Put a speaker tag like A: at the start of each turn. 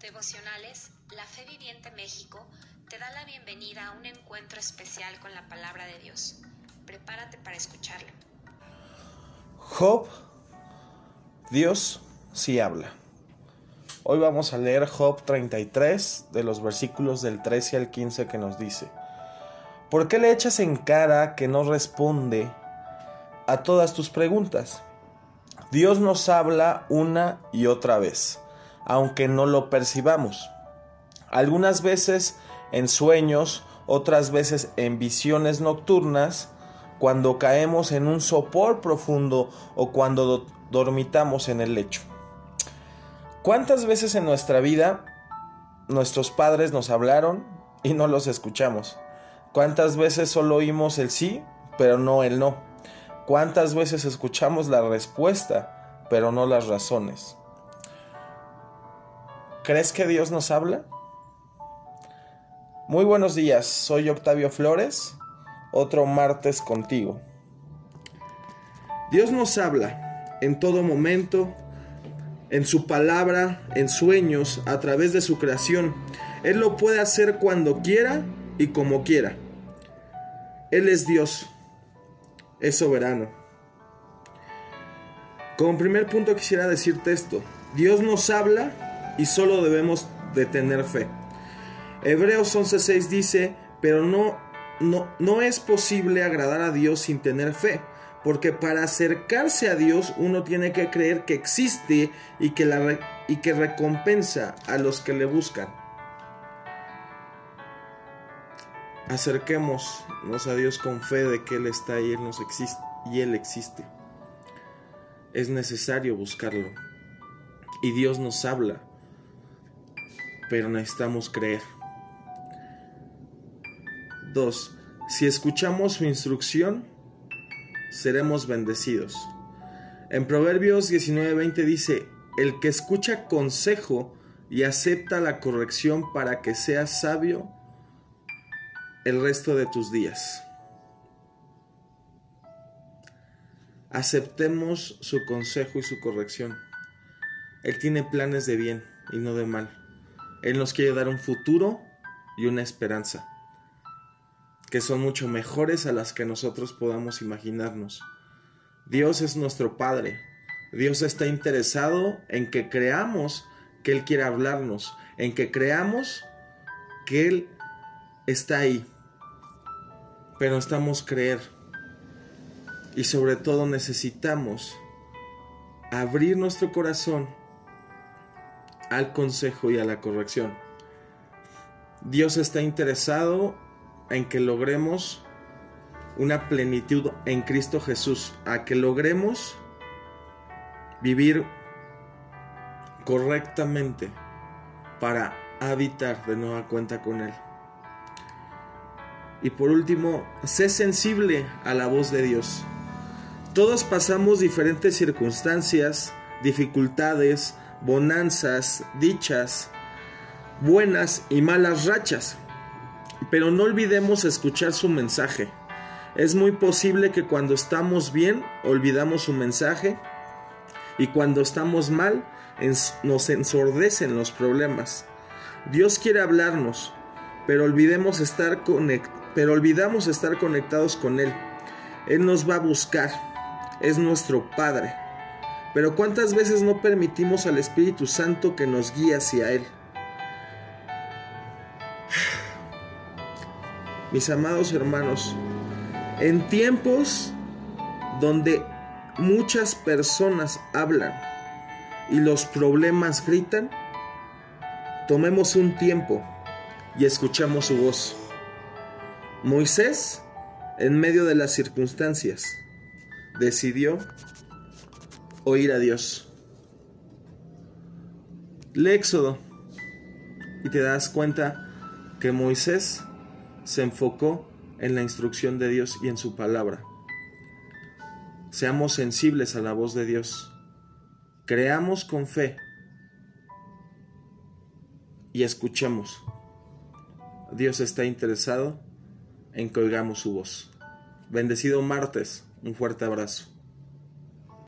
A: Devocionales, la Fe Viviente México te da la bienvenida a un encuentro especial con la palabra de Dios. Prepárate para escucharlo.
B: Job, Dios sí habla. Hoy vamos a leer Job 33 de los versículos del 13 al 15 que nos dice, ¿por qué le echas en cara que no responde a todas tus preguntas? Dios nos habla una y otra vez aunque no lo percibamos. Algunas veces en sueños, otras veces en visiones nocturnas, cuando caemos en un sopor profundo o cuando dormitamos en el lecho. ¿Cuántas veces en nuestra vida nuestros padres nos hablaron y no los escuchamos? ¿Cuántas veces solo oímos el sí, pero no el no? ¿Cuántas veces escuchamos la respuesta, pero no las razones? ¿Crees que Dios nos habla? Muy buenos días, soy Octavio Flores, otro martes contigo. Dios nos habla en todo momento, en su palabra, en sueños, a través de su creación. Él lo puede hacer cuando quiera y como quiera. Él es Dios, es soberano. Como primer punto quisiera decirte esto, Dios nos habla y solo debemos de tener fe. Hebreos 11:6 dice, pero no, no, no es posible agradar a Dios sin tener fe, porque para acercarse a Dios uno tiene que creer que existe y que, la, y que recompensa a los que le buscan. Acerquémonos a Dios con fe de que Él está y Él, nos existe, y Él existe. Es necesario buscarlo. Y Dios nos habla pero necesitamos creer. 2. Si escuchamos su instrucción, seremos bendecidos. En Proverbios 19:20 dice, el que escucha consejo y acepta la corrección para que seas sabio el resto de tus días. Aceptemos su consejo y su corrección. Él tiene planes de bien y no de mal. Él nos quiere dar un futuro y una esperanza, que son mucho mejores a las que nosotros podamos imaginarnos. Dios es nuestro Padre. Dios está interesado en que creamos que Él quiere hablarnos, en que creamos que Él está ahí. Pero necesitamos creer. Y sobre todo necesitamos abrir nuestro corazón al consejo y a la corrección. Dios está interesado en que logremos una plenitud en Cristo Jesús, a que logremos vivir correctamente para habitar de nueva cuenta con Él. Y por último, sé sensible a la voz de Dios. Todos pasamos diferentes circunstancias, dificultades, bonanzas, dichas, buenas y malas rachas. Pero no olvidemos escuchar su mensaje. Es muy posible que cuando estamos bien olvidamos su mensaje y cuando estamos mal nos ensordecen los problemas. Dios quiere hablarnos, pero olvidemos estar pero olvidamos estar conectados con Él. Él nos va a buscar. Es nuestro Padre. Pero ¿cuántas veces no permitimos al Espíritu Santo que nos guíe hacia Él? Mis amados hermanos, en tiempos donde muchas personas hablan y los problemas gritan, tomemos un tiempo y escuchamos su voz. Moisés, en medio de las circunstancias, decidió oír a Dios. Lee Éxodo y te das cuenta que Moisés se enfocó en la instrucción de Dios y en su palabra. Seamos sensibles a la voz de Dios. Creamos con fe y escuchemos. Dios está interesado en que oigamos su voz. Bendecido martes. Un fuerte abrazo.